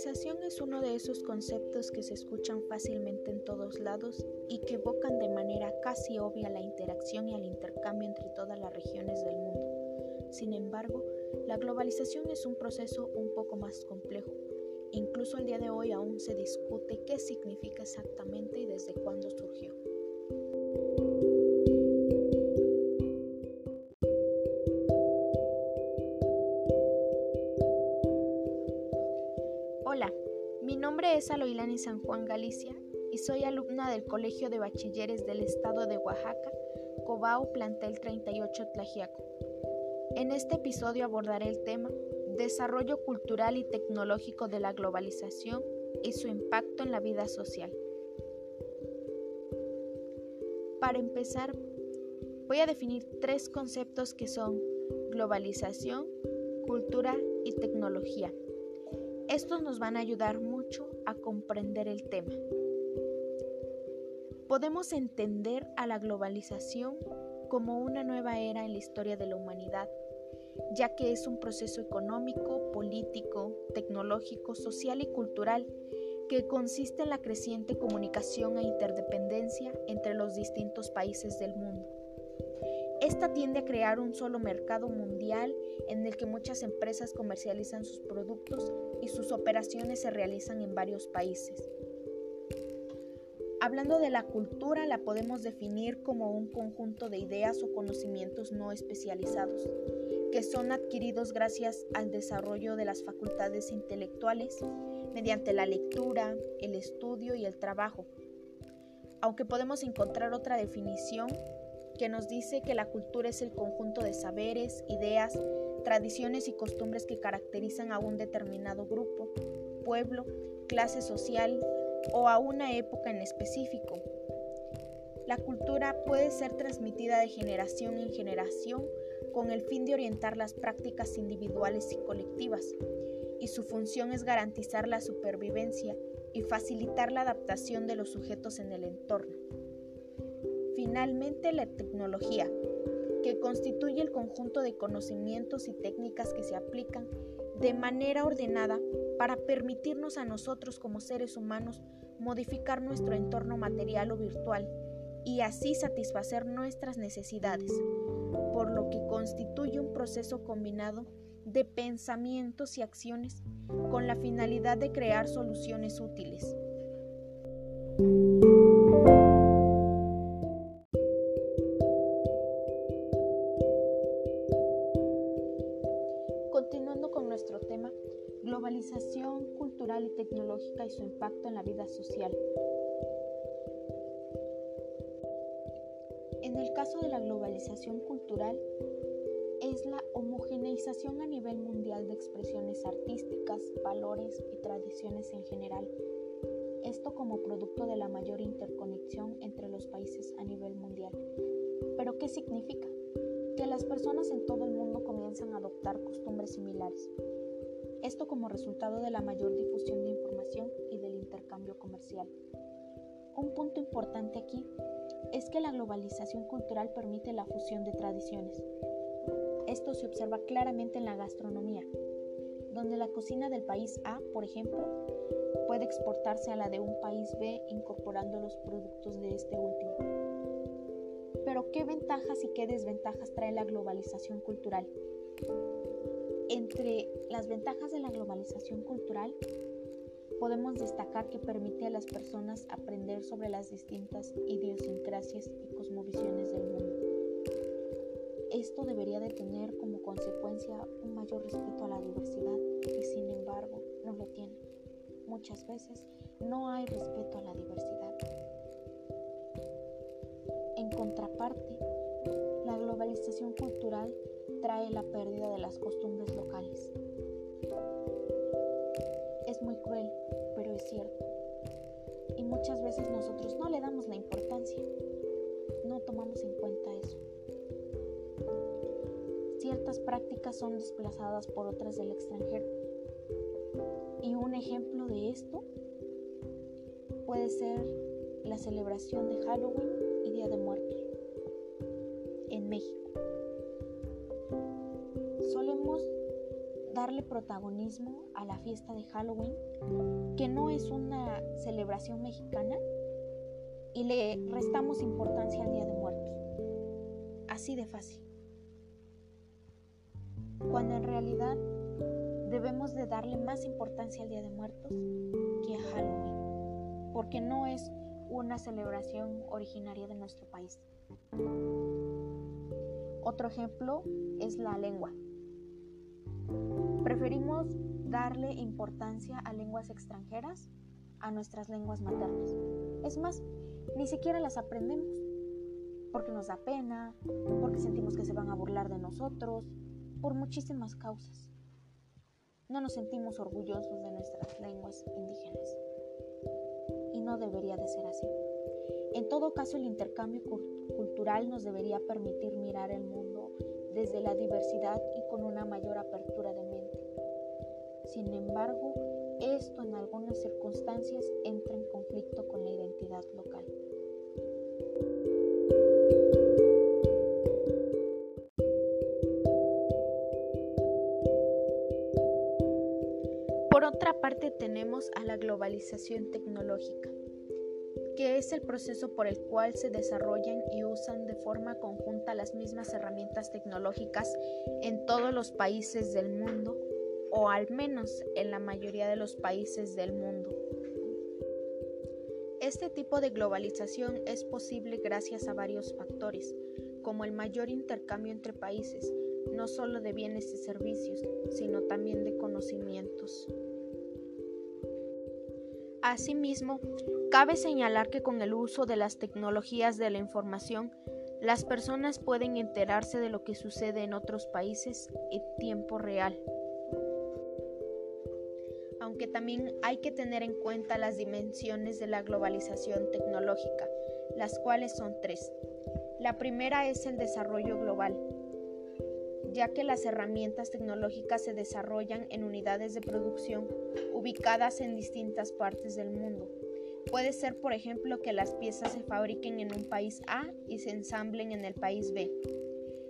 globalización es uno de esos conceptos que se escuchan fácilmente en todos lados y que evocan de manera casi obvia la interacción y el intercambio entre todas las regiones del mundo. Sin embargo, la globalización es un proceso un poco más complejo. Incluso el día de hoy aún se discute qué significa exactamente y desde cuándo surgió. Es Aloilani San Juan Galicia y soy alumna del Colegio de Bachilleres del Estado de Oaxaca, Cobao Plantel 38 Tlajiaco. En este episodio abordaré el tema Desarrollo cultural y tecnológico de la globalización y su impacto en la vida social. Para empezar, voy a definir tres conceptos que son globalización, cultura y tecnología. Estos nos van a ayudar mucho a comprender el tema. Podemos entender a la globalización como una nueva era en la historia de la humanidad, ya que es un proceso económico, político, tecnológico, social y cultural que consiste en la creciente comunicación e interdependencia entre los distintos países del mundo. Esta tiende a crear un solo mercado mundial en el que muchas empresas comercializan sus productos y sus operaciones se realizan en varios países. Hablando de la cultura, la podemos definir como un conjunto de ideas o conocimientos no especializados, que son adquiridos gracias al desarrollo de las facultades intelectuales mediante la lectura, el estudio y el trabajo. Aunque podemos encontrar otra definición que nos dice que la cultura es el conjunto de saberes, ideas, tradiciones y costumbres que caracterizan a un determinado grupo, pueblo, clase social o a una época en específico. La cultura puede ser transmitida de generación en generación con el fin de orientar las prácticas individuales y colectivas, y su función es garantizar la supervivencia y facilitar la adaptación de los sujetos en el entorno. Finalmente, la tecnología, que constituye el conjunto de conocimientos y técnicas que se aplican de manera ordenada para permitirnos a nosotros como seres humanos modificar nuestro entorno material o virtual y así satisfacer nuestras necesidades, por lo que constituye un proceso combinado de pensamientos y acciones con la finalidad de crear soluciones útiles. Social. En el caso de la globalización cultural, es la homogeneización a nivel mundial de expresiones artísticas, valores y tradiciones en general. Esto como producto de la mayor interconexión entre los países a nivel mundial. ¿Pero qué significa? Que las personas en todo el mundo comienzan a adoptar costumbres similares. Esto como resultado de la mayor difusión de información y del intercambio comercial. Un punto importante aquí es que la globalización cultural permite la fusión de tradiciones. Esto se observa claramente en la gastronomía, donde la cocina del país A, por ejemplo, puede exportarse a la de un país B incorporando los productos de este último. Pero ¿qué ventajas y qué desventajas trae la globalización cultural? Entre las ventajas de la globalización cultural podemos destacar que permite a las personas aprender sobre las distintas idiosincrasias y cosmovisiones del mundo. Esto debería de tener como consecuencia un mayor respeto a la diversidad y sin embargo no lo tiene. Muchas veces no hay respeto a la diversidad. En contraparte, la globalización cultural trae la pérdida de las costumbres locales. Son desplazadas por otras del extranjero. Y un ejemplo de esto puede ser la celebración de Halloween y Día de Muertos en México. darle protagonismo a la fiesta de Halloween, que no es una celebración mexicana, y le restamos importancia al Día de Muertos. Así de fácil. Cuando en realidad debemos de darle más importancia al Día de Muertos que a Halloween, porque no es una celebración originaria de nuestro país. Otro ejemplo es la lengua. Preferimos darle importancia a lenguas extranjeras a nuestras lenguas maternas. Es más, ni siquiera las aprendemos porque nos da pena, porque sentimos que se van a burlar de nosotros, por muchísimas causas. No nos sentimos orgullosos de nuestras lenguas indígenas y no debería de ser así. En todo caso, el intercambio cultural nos debería permitir mirar el mundo desde la diversidad y con una mayor apertura de mente. Sin embargo, esto en algunas circunstancias entra en conflicto con la identidad local. Por otra parte tenemos a la globalización tecnológica, que es el proceso por el cual se desarrollan y usan de forma conjunta las mismas herramientas tecnológicas en todos los países del mundo o al menos en la mayoría de los países del mundo. Este tipo de globalización es posible gracias a varios factores, como el mayor intercambio entre países, no solo de bienes y servicios, sino también de conocimientos. Asimismo, cabe señalar que con el uso de las tecnologías de la información, las personas pueden enterarse de lo que sucede en otros países en tiempo real aunque también hay que tener en cuenta las dimensiones de la globalización tecnológica, las cuales son tres. La primera es el desarrollo global, ya que las herramientas tecnológicas se desarrollan en unidades de producción ubicadas en distintas partes del mundo. Puede ser, por ejemplo, que las piezas se fabriquen en un país A y se ensamblen en el país B.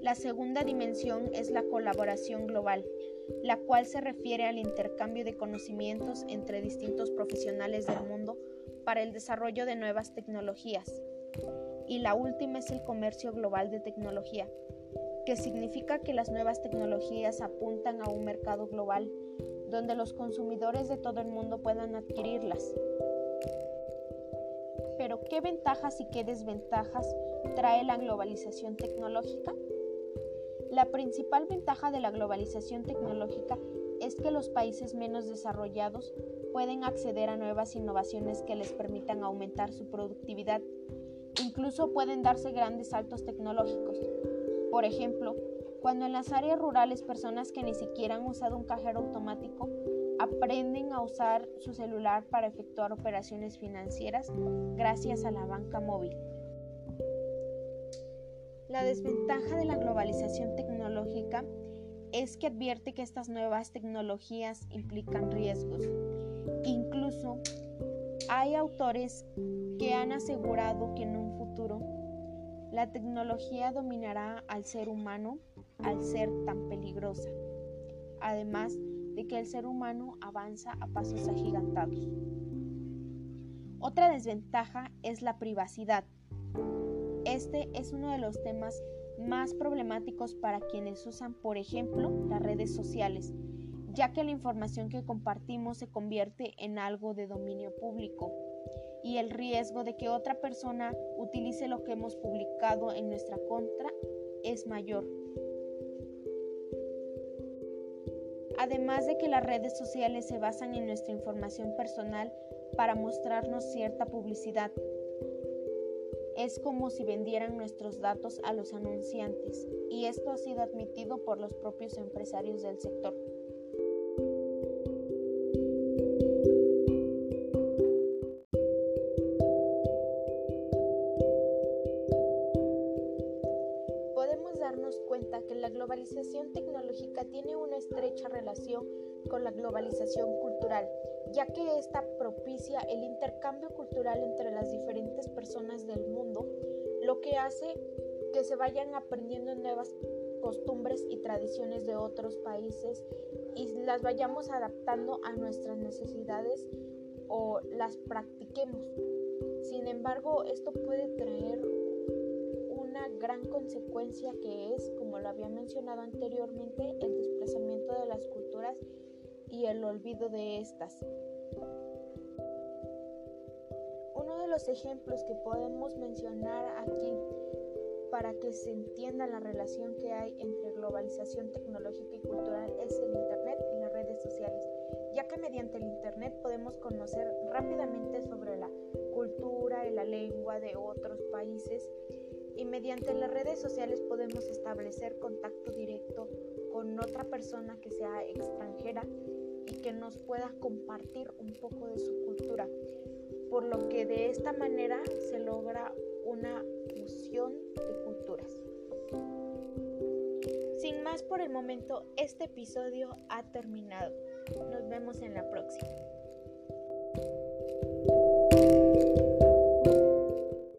La segunda dimensión es la colaboración global, la cual se refiere al intercambio de conocimientos entre distintos profesionales del mundo para el desarrollo de nuevas tecnologías. Y la última es el comercio global de tecnología, que significa que las nuevas tecnologías apuntan a un mercado global donde los consumidores de todo el mundo puedan adquirirlas. Pero, ¿qué ventajas y qué desventajas trae la globalización tecnológica? La principal ventaja de la globalización tecnológica es que los países menos desarrollados pueden acceder a nuevas innovaciones que les permitan aumentar su productividad. Incluso pueden darse grandes saltos tecnológicos. Por ejemplo, cuando en las áreas rurales personas que ni siquiera han usado un cajero automático aprenden a usar su celular para efectuar operaciones financieras gracias a la banca móvil. La desventaja de la globalización tecnológica es que advierte que estas nuevas tecnologías implican riesgos. Incluso hay autores que han asegurado que en un futuro la tecnología dominará al ser humano al ser tan peligrosa, además de que el ser humano avanza a pasos agigantados. Otra desventaja es la privacidad. Este es uno de los temas más problemáticos para quienes usan, por ejemplo, las redes sociales, ya que la información que compartimos se convierte en algo de dominio público y el riesgo de que otra persona utilice lo que hemos publicado en nuestra contra es mayor. Además de que las redes sociales se basan en nuestra información personal para mostrarnos cierta publicidad, es como si vendieran nuestros datos a los anunciantes, y esto ha sido admitido por los propios empresarios del sector. Tiene una estrecha relación con la globalización cultural, ya que esta propicia el intercambio cultural entre las diferentes personas del mundo, lo que hace que se vayan aprendiendo nuevas costumbres y tradiciones de otros países y las vayamos adaptando a nuestras necesidades o las practiquemos. Sin embargo, esto puede traer gran consecuencia que es, como lo había mencionado anteriormente, el desplazamiento de las culturas y el olvido de estas. Uno de los ejemplos que podemos mencionar aquí para que se entienda la relación que hay entre globalización tecnológica y cultural es el Internet y las redes sociales, ya que mediante el Internet podemos conocer rápidamente sobre la cultura y la lengua de otros países y mediante las redes sociales podemos establecer contacto directo con otra persona que sea extranjera y que nos pueda compartir un poco de su cultura, por lo que de esta manera se logra una fusión de culturas. Sin más por el momento, este episodio ha terminado. Nos vemos en la próxima.